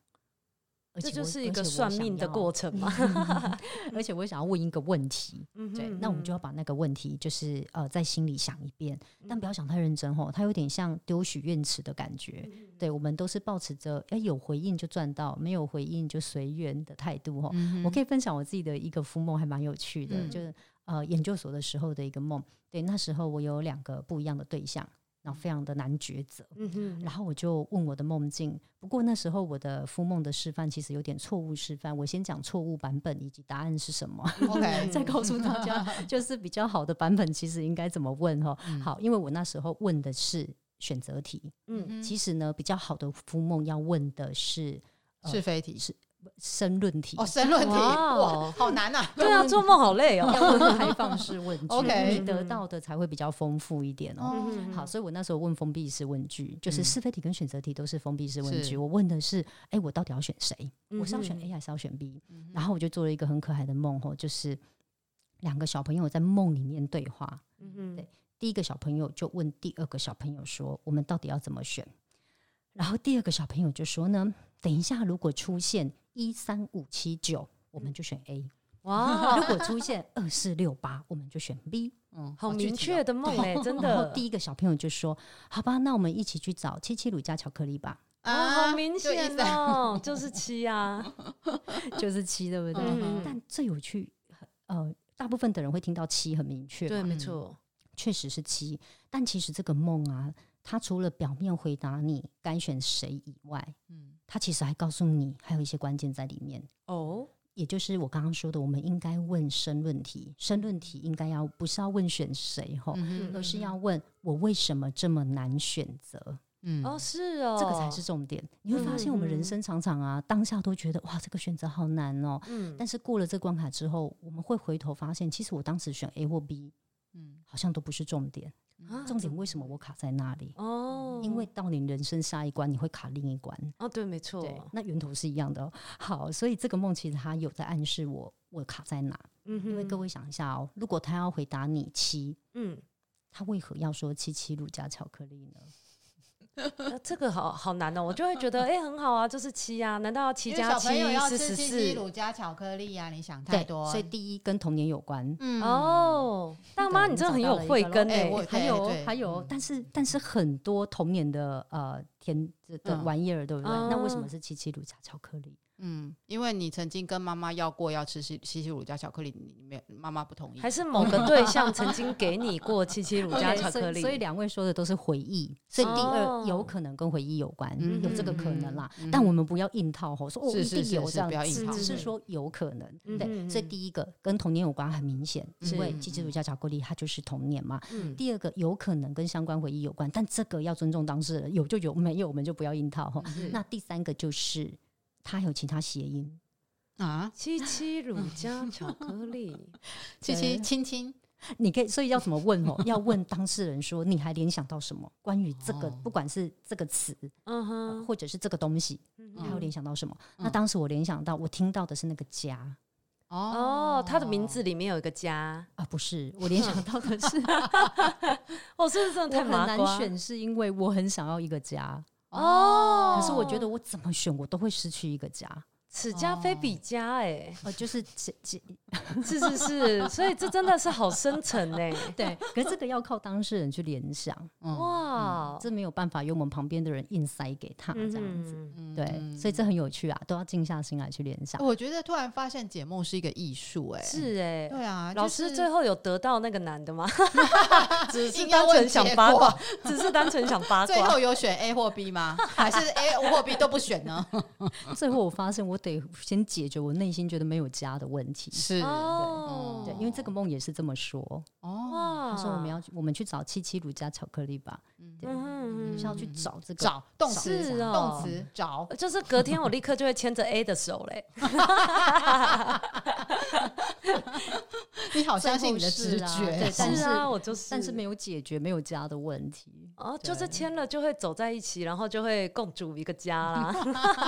这就是一个算命的过程嘛，而且我想要问一个问题，对，那我们就要把那个问题就是呃在心里想一遍，但不要想太认真吼，它有点像丢许愿池的感觉，对，我们都是抱持着哎有回应就赚到，没有回应就随缘的态度吼。我可以分享我自己的一个敷梦，还蛮有趣的，就是呃研究所的时候的一个梦，对，那时候我有两个不一样的对象。然后非常的难抉择，嗯哼，然后我就问我的梦境。不过那时候我的敷梦的示范其实有点错误示范，我先讲错误版本以及答案是什么，OK，再告诉大家 就是比较好的版本其实应该怎么问哈。好，因为我那时候问的是选择题，嗯，其实呢比较好的敷梦要问的是、呃、是非题，是。申论题哦，申论题哇哇，好难呐！对啊，做梦好累哦。要问开放式问句 OK 你得到的才会比较丰富一点哦。嗯好，所以我那时候问封闭式问句，就是是非题跟选择题都是封闭式问句。我问的是，哎，我到底要选谁？我是要选 A 还是要选 B？然后我就做了一个很可爱的梦哦，就是两个小朋友在梦里面对话。嗯哼对第一个小朋友就问第二个小朋友说：“我们到底要怎么选？”然后第二个小朋友就说呢：“等一下，如果出现一三五七九，我们就选 A；哇，如果出现二四六八，我们就选 B。嗯，好明确的梦哎，真然后的。第一个小朋友就说：“好吧，那我们一起去找七七乳加巧克力吧，啊，好明显哦，就是七啊。就是七，对不对？”嗯但最有趣，呃，大部分的人会听到七很明确，对，没错。确实是七，但其实这个梦啊，它除了表面回答你该选谁以外，嗯它其实还告诉你还有一些关键在里面。哦，也就是我刚刚说的，我们应该问申论题，申论题应该要不是要问选谁哈，嗯而是要问我为什么这么难选择，嗯哦，是哦，这个才是重点。你会发现，我们人生常常啊，当下都觉得哇，这个选择好难哦。嗯，但是过了这关卡之后，我们会回头发现，其实我当时选 A 或 B，嗯好像都不是重点。啊重点为什么我卡在那里？哦，因为到你人生下一关，你会卡另一关。哦，对，没错，对，那源头是一样的哦。好，所以这个梦其实它有在暗示我，我卡在哪。嗯哼因为各位想一下哦，如果他要回答你七，嗯，他为何要说七七乳加巧克力呢？呃这个好好难哦，我就会觉得，哎，很好啊，就是七啊，难道要七加七是十四？乳加巧克力呀，你想太，多。所以第一跟童年有关。嗯哦，大妈，你真的很有慧根哎，还有还有嗯，但是但是很多童年的呃甜的玩意儿，对不对？嗯那为什么是七七乳加巧克力？嗯，因为你曾经跟妈妈要过要吃西西西乳加巧克力，你没妈妈不同意，还是某个 对象曾经给你过七七乳加巧克力？所以所以两位说的都是回忆，所以第哦。二有可能跟回忆有关，嗯。有这个可能啦。嗯。但我们不要硬套吼，说哦一定是是是有这样子，不要硬套。只是说有可能。对，所以第一个跟童年有关很明显，因为七七乳加巧克力它就是童年嘛。嗯。第二个有可能跟相关回忆有关，但这个要尊重当事人，有就有，没有我们就不要硬套吼。那第三个就是它有其他谐音，啊，七七乳加巧克力，七七亲亲，你可以，所以要怎么问哦？要问当事人说，你还联想到什么？关于这个，哦。不管是这个词，嗯哼，或者是这个东西，嗯。你还有联想到什么？嗯。那当时我联想到，我听到的是那个家。哦，他的名字里面有一个家，啊，不是，我联想到的是 哦，是不是真的太我很难？选，是因为我很想要一个家，哦可是我觉得我怎么选，我都会失去一个家。此家非彼家，哎，呃，就是这这 是是是，所以这真的是好深沉哎，对，可是这个要靠当事人去联想，嗯哇，这没有办法由我们旁边的人硬塞给他这样子。嗯嗯对，所以这很有趣啊，都要静下心来去联想。我觉得突然发现解梦是一个艺术，哎，是哎，对啊，老师最后有得到那个男的吗？只是单纯想八卦，只是单纯想八卦。最后有选 A 或 B 吗？还是 A 或 B 都不选呢？最后我发现，我得先解决我内心觉得没有家的问题。是哦，对，因为这个梦也是这么说。哦，哇，他说我们要我们去找七七乳加巧克力吧，对，嗯哼是要去找这个找动词动词找，就是隔天我立刻就会牵着 A 的手嘞。你好相信你的直觉，但是是啊，我就是，但是没有解决没有家的问题。哦，就是签了就会走在一起，然后就会共组一个家啦。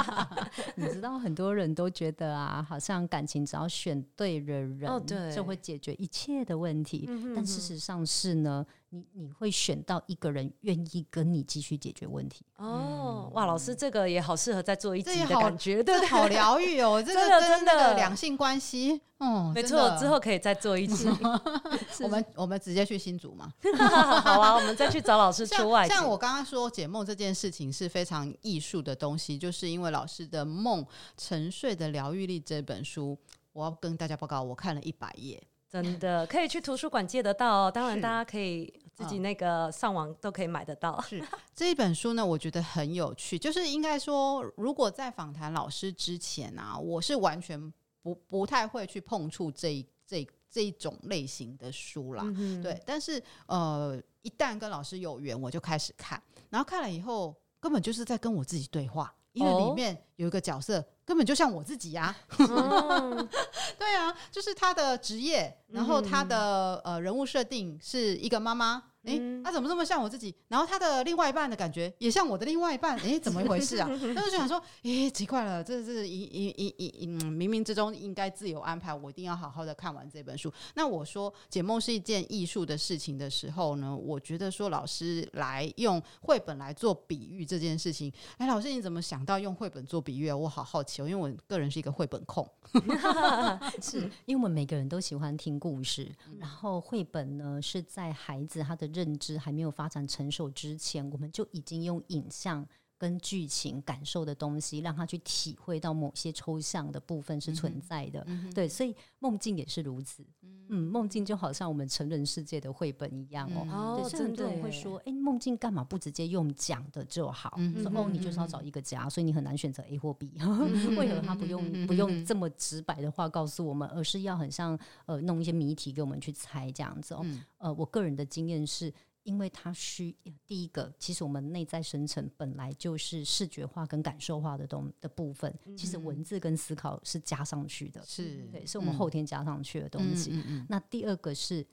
你知道很多人都觉得啊，好像感情只要选对了人，哦对就会解决一切的问题。嗯哼但事实上是呢，你你会选到一个人愿意跟你继续解决问题。哦，哇，老师这个也好适合再做一集的感觉，对？好疗愈哦，这个真的两性关系，嗯，没错，之后可以再做一集。我们我们直接去新竹嘛。好啊，我们再去找老师出外景。像我刚刚说解梦这件事情是非常艺术的东西，就是因为老师的《梦沉睡的疗愈力》这本书，我要跟大家报告，我看了一百页。真的可以去图书馆借得到哦，当然大家可以自己那个上网都可以买得到。是这一本书呢，我觉得很有趣。就是应该说，如果在访谈老师之前啊，我是完全不不太会去碰触这一这这一种类型的书啦。嗯，对，但是呃，一旦跟老师有缘，我就开始看，然后看了以后，根本就是在跟我自己对话。因为里面有一个角色根本就像我自己呀、对啊，就是他的职业，然后他的呃人物设定是一个妈妈。哎，他、怎么这么像我自己？然后他的另外一半的感觉也像我的另外一半，哎，怎么一回事啊？他就想说，哎，奇怪了，这是一一一一一嗯，冥冥之中应该自有安排，我一定要好好的看完这本书。那我说解梦是一件艺术的事情的时候呢，我觉得说老师来用绘本来做比喻这件事情，哎，老师你怎么想到用绘本做比喻啊？我好好奇哦，因为我个人是一个绘本控，是因为我们每个人都喜欢听故事，然后绘本呢是在孩子他的。认知还没有发展成熟之前，我们就已经用影像跟剧情感受的东西，让他去体会到某些抽象的部分是存在的。嗯嗯、对，所以梦境也是如此。嗯，梦境就好像我们成人世界的绘本一样哦。嗯、对，所以很多人会说：“哎，梦境干嘛不直接用讲的就好？”嗯、说：“哦，你就是要找一个家，所以你很难选择 A 或 B。嗯”为何他不用不用这么直白的话告诉我们，而是要很像呃弄一些谜题给我们去猜这样子哦？嗯、呃，我个人的经验是。因为它需第一个，其实我们内在生成本来就是视觉化跟感受化的东的部分，嗯、其实文字跟思考是加上去的，是对，是我们后天加上去的东西。嗯、那第二个是，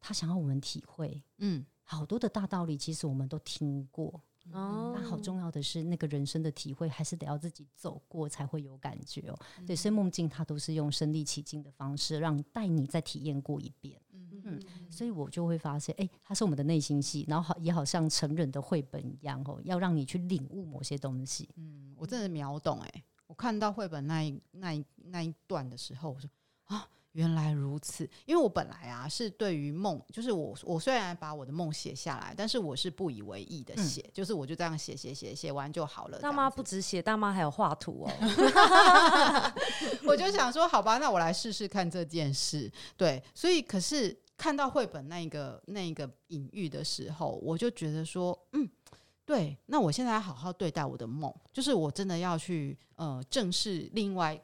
他想要我们体会，嗯，好多的大道理其实我们都听过，哦、好重要的是那个人生的体会，还是得要自己走过才会有感觉哦。嗯、对，所以梦境它都是用身临其境的方式，让带你再体验过一遍。嗯，所以我就会发现，哎、欸，它是我们的内心戏，然后好也好像成人的绘本一样哦，要让你去领悟某些东西。嗯，我真的秒懂哎、欸，我看到绘本那一那一那一段的时候，我说啊，原来如此。因为我本来啊是对于梦，就是我我虽然把我的梦写下来，但是我是不以为意的写，嗯、就是我就这样写写写写完就好了。大妈不止写，大妈还有画图哦。我就想说，好吧，那我来试试看这件事。对，所以可是。看到绘本那个那个隐喻的时候，我就觉得说，嗯，对，那我现在要好好对待我的梦，就是我真的要去呃正视另外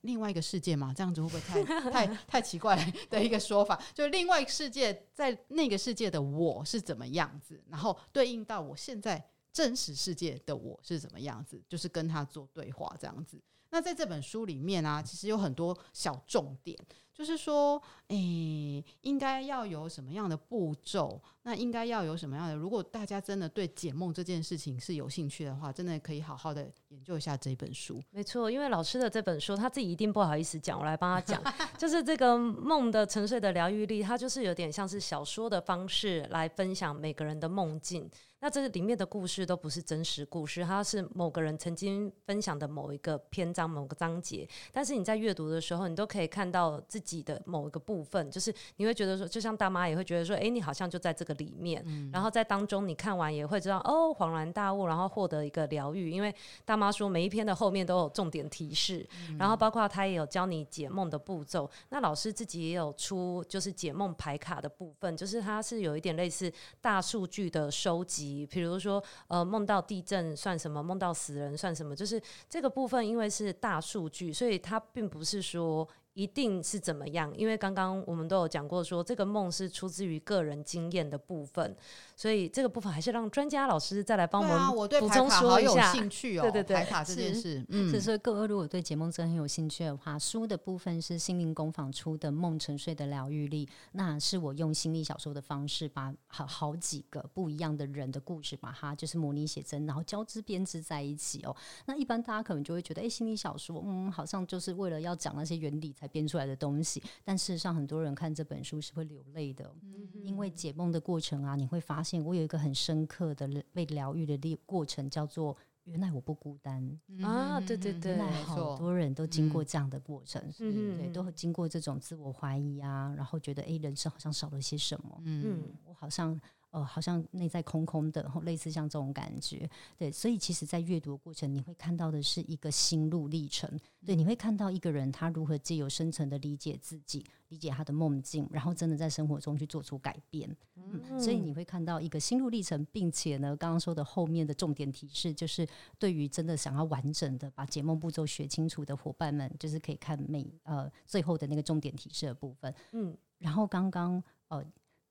另外一个世界嘛？这样子会不会太太 太奇怪的一个说法？就是另外一个世界，在那个世界的我是怎么样子，然后对应到我现在真实世界的我是怎么样子，就是跟他做对话这样子。那在这本书里面啊，其实有很多小重点。就是说，诶、欸，应该要有什么样的步骤？那应该要有什么样的？如果大家真的对解梦这件事情是有兴趣的话，真的可以好好的研究一下这本书。没错，因为老师的这本书他自己一定不好意思讲，我来帮他讲。就是这个梦的沉睡的疗愈力，它就是有点像是小说的方式来分享每个人的梦境。那这里面的故事都不是真实故事，它是某个人曾经分享的某一个篇章、某个章节。但是你在阅读的时候，你都可以看到自己的某一个部分，就是你会觉得说，就像大妈也会觉得说，哎，你好像就在这个里面。嗯、然后在当中，你看完也会知道，哦，恍然大悟，然后获得一个疗愈。因为大妈说，每一篇的后面都有重点提示，嗯、然后包括他也有教你解梦的步骤。那老师自己也有出，就是解梦牌卡的部分，就是它是有一点类似大数据的收集。比如说，呃，梦到地震算什么？梦到死人算什么？就是这个部分，因为是大数据，所以它并不是说。一定是怎么样？因为刚刚我们都有讲过说，这个梦是出自于个人经验的部分，所以这个部分还是让专家老师再来帮我们补充说一下。兴趣哦，对对对，牌卡这件事，嗯，所以各位如果对解梦真很有兴趣的话，书的部分是心灵工坊出的《梦沉睡的疗愈力》，那是我用心理小说的方式，把好好几个不一样的人的故事，把它就是模拟写真，然后交织编织在一起哦。那一般大家可能就会觉得，哎，心理小说，嗯，好像就是为了要讲那些原理才。编出来的东西，但事实上，很多人看这本书是会流泪的，嗯、因为解梦的过程啊，你会发现我有一个很深刻的被疗愈的过程，叫做原来我不孤单啊！对对对，那好多人都经过这样的过程，嗯、对，都经过这种自我怀疑啊，然后觉得哎，人生好像少了些什么，嗯，我好像。哦，好像内在空空的，类似像这种感觉，对，所以其实，在阅读的过程，你会看到的是一个心路历程，对，你会看到一个人他如何借由深层的理解自己，理解他的梦境，然后真的在生活中去做出改变，嗯，所以你会看到一个心路历程，并且呢，刚刚说的后面的重点提示，就是对于真的想要完整的把解梦步骤学清楚的伙伴们，就是可以看每呃最后的那个重点提示的部分，嗯，然后刚刚呃。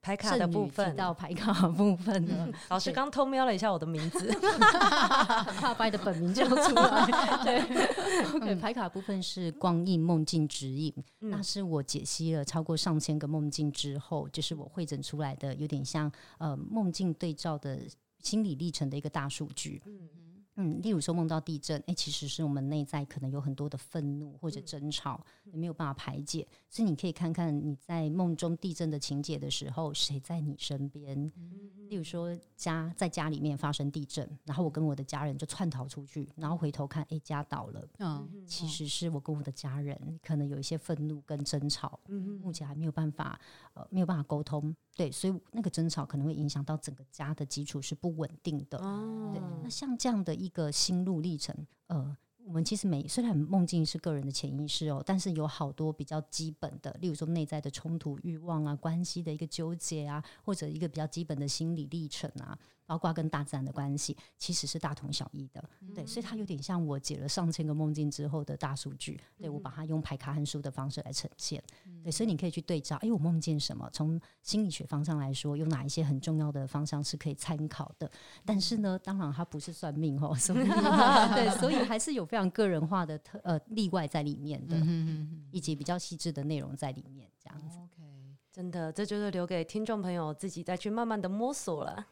牌卡的部分到排卡部分呢，老师刚偷瞄了一下我的名字，怕把你的本名叫出来。对，OK，牌卡部分是光印梦境指引，嗯、那是我解析了超过上千个梦境之后，就是我会诊出来的，有点像呃梦境对照的心理历程的一个大数据。嗯。嗯，例如说梦到地震，哎、欸，其实是我们内在可能有很多的愤怒或者争吵，没有办法排解。所以你可以看看你在梦中地震的情节的时候，谁在你身边？嗯、例如说家在家里面发生地震，然后我跟我的家人就窜逃出去，然后回头看，哎、欸，家倒了。嗯，其实是我跟我的家人可能有一些愤怒跟争吵，嗯，目前还没有办法，呃，没有办法沟通。对，所以那个争吵可能会影响到整个家的基础是不稳定的。哦，对，那像这样的一个心路历程，呃，我们其实每虽然梦境是个人的潜意识哦，但是有好多比较基本的，例如说内在的冲突、欲望啊、关系的一个纠结啊，或者一个比较基本的心理历程啊。包括跟大自然的关系，其实是大同小异的，嗯、对，所以它有点像我解了上千个梦境之后的大数据，对，我把它用排卡函数的方式来呈现，嗯、对，所以你可以去对照，哎，我梦见什么？从心理学方向来说，有哪一些很重要的方向是可以参考的？但是呢，当然它不是算命哦，所以 对，所以还是有非常个人化的特呃例外在里面的，嗯、以及比较细致的内容在里面，这样子。OK，真的，这就是留给听众朋友自己再去慢慢的摸索了。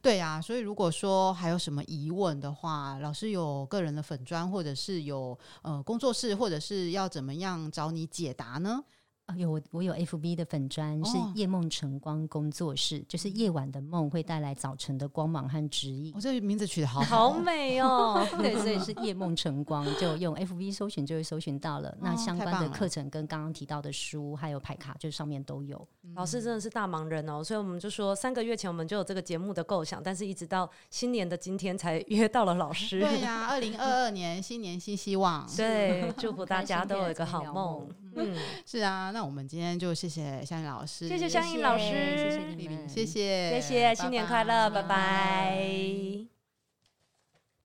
对呀、啊，所以如果说还有什么疑问的话，老师有个人的粉砖，或者是有呃工作室，或者是要怎么样找你解答呢？有我，我有 FB 的粉砖是夜梦晨光工作室，哦、就是夜晚的梦会带来早晨的光芒和指引。我、哦、这个名字取得好好，好美哦！对，所以是夜梦晨光，就用 FB 搜寻就会搜寻到了。哦、那相关的课程跟刚刚提到的书，还有牌卡，就上面都有。老师真的是大忙人哦，所以我们就说三个月前我们就有这个节目的构想，但是一直到新年的今天才 约到了老师。对呀、啊，二零二二年新年新希望，对，祝福大家都有一个好梦。嗯，是啊，那我们今天就谢谢香音老师，谢谢香音老师，谢谢你们，谢谢，谢谢，新年快乐，拜拜。